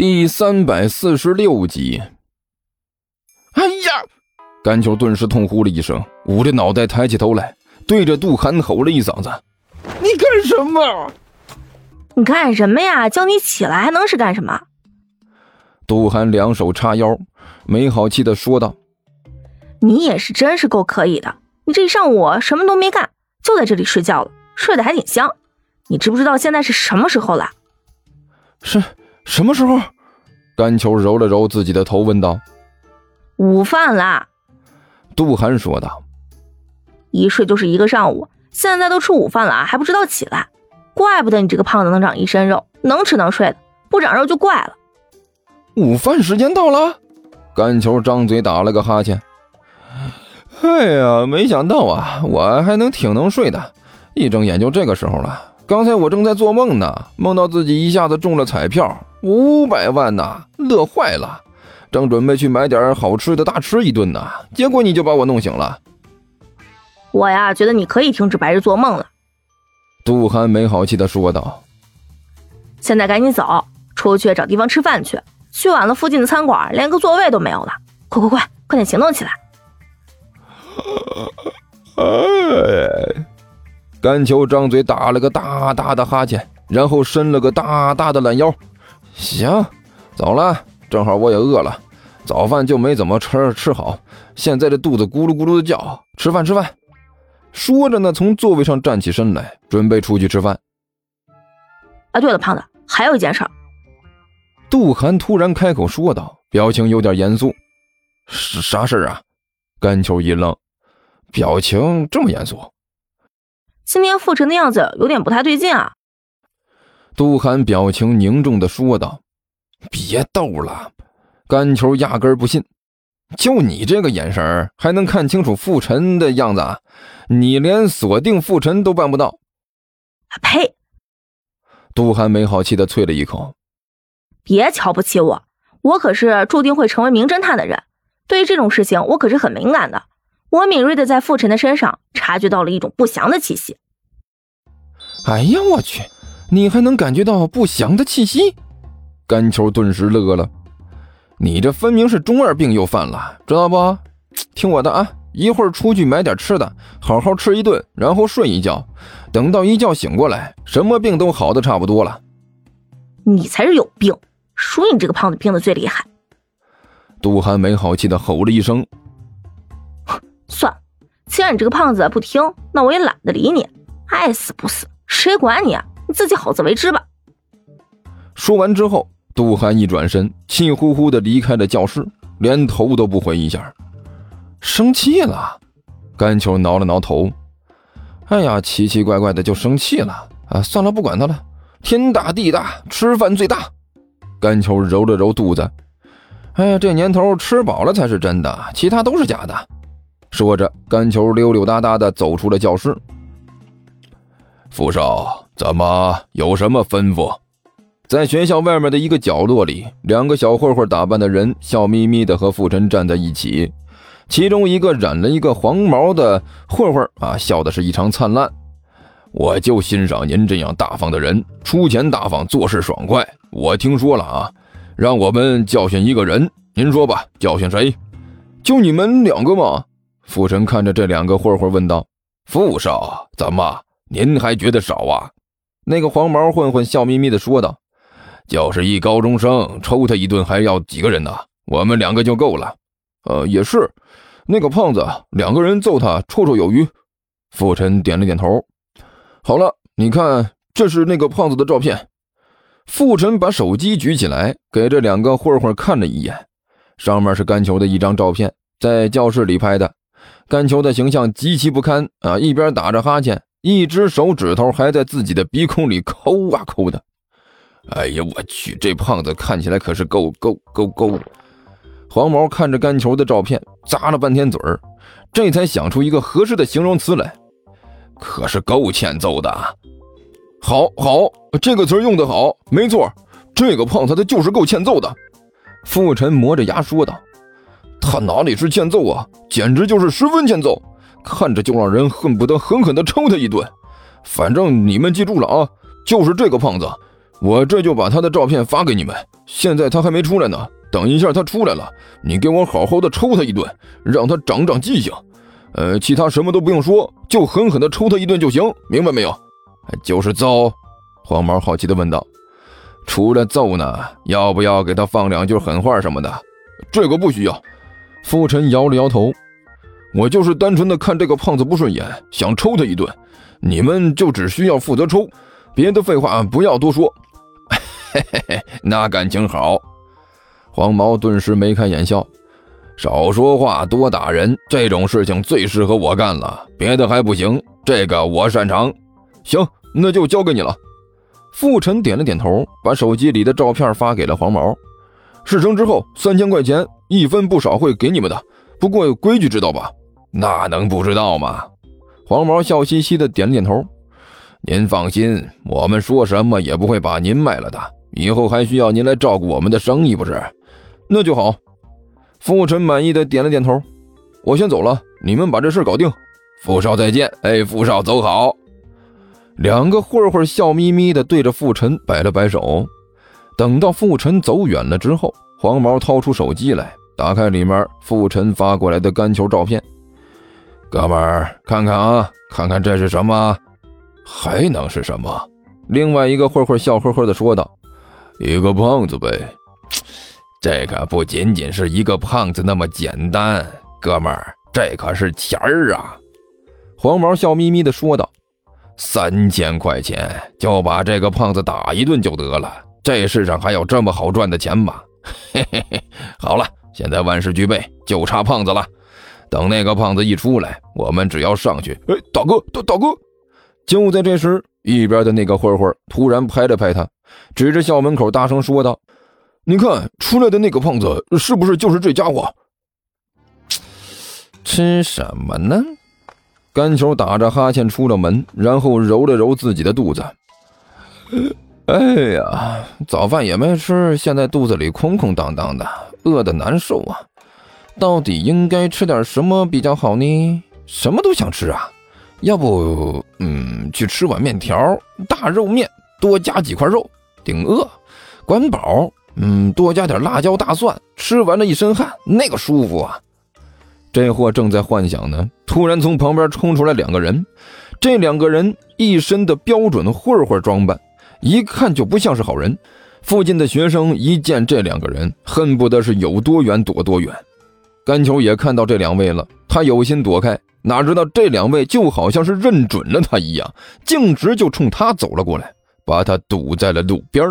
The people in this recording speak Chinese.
第三百四十六集。哎呀！甘球顿时痛呼了一声，捂着脑袋抬起头来，对着杜涵吼了一嗓子：“你干什么？你干什么呀？叫你起来还能是干什么？”杜涵两手叉腰，没好气的说道：“你也是真是够可以的，你这一上午什么都没干，就在这里睡觉了，睡得还挺香。你知不知道现在是什么时候了？”是。什么时候？甘球揉了揉自己的头，问道：“午饭啦。”杜涵说道：“一睡就是一个上午，现在都吃午饭了啊，还不知道起来，怪不得你这个胖子能长一身肉，能吃能睡的，不长肉就怪了。”午饭时间到了，甘球张嘴打了个哈欠。哎呀，没想到啊，我还能挺能睡的，一睁眼就这个时候了。刚才我正在做梦呢，梦到自己一下子中了彩票。五百万呐，乐坏了，正准备去买点好吃的大吃一顿呢，结果你就把我弄醒了。我呀，觉得你可以停止白日做梦了。”杜涵没好气的说道。“现在赶紧走，出去找地方吃饭去。去晚了，附近的餐馆连个座位都没有了。快快快，快点行动起来！”哎，甘球张嘴打了个大大的哈欠，然后伸了个大大的懒腰。行，走了，正好我也饿了，早饭就没怎么吃吃好，现在这肚子咕噜咕噜的叫，吃饭吃饭。说着呢，从座位上站起身来，准备出去吃饭。啊，对了，胖子，还有一件事。杜涵突然开口说道，表情有点严肃。是啥事啊？甘秋一愣，表情这么严肃。今天傅晨的样子有点不太对劲啊。杜涵表情凝重的说道：“别逗了，甘球压根不信。就你这个眼神还能看清楚傅晨的样子？你连锁定傅晨都办不到。”呸！杜涵没好气的啐了一口：“别瞧不起我，我可是注定会成为名侦探的人。对于这种事情，我可是很敏感的。我敏锐的在傅晨的身上察觉到了一种不祥的气息。”哎呀，我去！你还能感觉到不祥的气息？甘球顿时乐了。你这分明是中二病又犯了，知道不？听我的啊，一会儿出去买点吃的，好好吃一顿，然后睡一觉。等到一觉醒过来，什么病都好的差不多了。你才是有病，说你这个胖子病的最厉害。杜寒没好气的吼了一声。算了，既然你这个胖子不听，那我也懒得理你，爱死不死，谁管你啊？自己好自为之吧。说完之后，杜涵一转身，气呼呼的离开了教室，连头都不回一下。生气了，甘球挠了挠头。哎呀，奇奇怪怪的就生气了啊！算了，不管他了。天大地大，吃饭最大。甘球揉了揉肚子。哎呀，这年头吃饱了才是真的，其他都是假的。说着，甘球溜溜达达的走出了教室。傅少。怎么？有什么吩咐？在学校外面的一个角落里，两个小混混打扮的人笑眯眯的和傅晨站在一起。其中一个染了一个黄毛的混混啊，笑的是异常灿烂。我就欣赏您这样大方的人，出钱大方，做事爽快。我听说了啊，让我们教训一个人，您说吧，教训谁？就你们两个吗？傅晨看着这两个混混问道：“傅少，怎么您还觉得少啊？”那个黄毛混混笑眯眯地说道：“就是一高中生，抽他一顿还要几个人呢？我们两个就够了。”呃，也是。那个胖子，两个人揍他绰绰有余。傅晨点了点头。好了，你看，这是那个胖子的照片。傅晨把手机举起来，给这两个混混看了一眼，上面是甘球的一张照片，在教室里拍的。甘球的形象极其不堪啊，一边打着哈欠。一只手指头还在自己的鼻孔里抠啊抠的，哎呀，我去，这胖子看起来可是够够够够！黄毛看着干球的照片，咂了半天嘴儿，这才想出一个合适的形容词来，可是够欠揍的。好，好，这个词用得好，没错，这个胖子他就是够欠揍的。傅晨磨着牙说道：“他哪里是欠揍啊，简直就是十分欠揍。”看着就让人恨不得狠狠地抽他一顿。反正你们记住了啊，就是这个胖子，我这就把他的照片发给你们。现在他还没出来呢，等一下他出来了，你给我好好的抽他一顿，让他长长记性。呃，其他什么都不用说，就狠狠的抽他一顿就行，明白没有？就是揍。黄毛好奇的问道：“除了揍呢，要不要给他放两句狠话什么的？”这个不需要。傅晨摇了摇头：“我就是单纯的看这个胖子不顺眼，想抽他一顿。你们就只需要负责抽，别的废话不要多说。”嘿嘿嘿，那感情好。黄毛顿时眉开眼笑：“少说话，多打人，这种事情最适合我干了，别的还不行，这个我擅长。行，那就交给你了。”傅晨点了点头，把手机里的照片发给了黄毛。事成之后，三千块钱一分不少会给你们的。不过有规矩知道吧？那能不知道吗？黄毛笑嘻嘻的点了点头。您放心，我们说什么也不会把您卖了的。以后还需要您来照顾我们的生意，不是？那就好。傅晨满意的点了点头。我先走了，你们把这事搞定。傅少再见。哎，傅少走好。两个混混笑眯眯的对着傅晨摆了摆手。等到傅晨走远了之后，黄毛掏出手机来，打开里面傅晨发过来的干球照片。哥们儿，看看啊，看看这是什么？还能是什么？另外一个混混笑呵呵的说道：“一个胖子呗。这可不仅仅是一个胖子那么简单，哥们儿，这可是钱儿啊！”黄毛笑眯眯的说道。三千块钱就把这个胖子打一顿就得了，这世上还有这么好赚的钱吗？嘿嘿嘿，好了，现在万事俱备，就差胖子了。等那个胖子一出来，我们只要上去。哎，大哥，大大哥！就在这时，一边的那个混混突然拍了拍他，指着校门口大声说道：“你看，出来的那个胖子是不是就是这家伙？吃什么呢？”甘球打着哈欠出了门，然后揉了揉自己的肚子。哎呀，早饭也没吃，现在肚子里空空荡荡的，饿得难受啊！到底应该吃点什么比较好呢？什么都想吃啊！要不，嗯，去吃碗面条，大肉面，多加几块肉，顶饿。管饱，嗯，多加点辣椒大蒜，吃完了一身汗，那个舒服啊！这货正在幻想呢，突然从旁边冲出来两个人。这两个人一身的标准混混装扮，一看就不像是好人。附近的学生一见这两个人，恨不得是有多远躲多远。甘球也看到这两位了，他有心躲开，哪知道这两位就好像是认准了他一样，径直就冲他走了过来，把他堵在了路边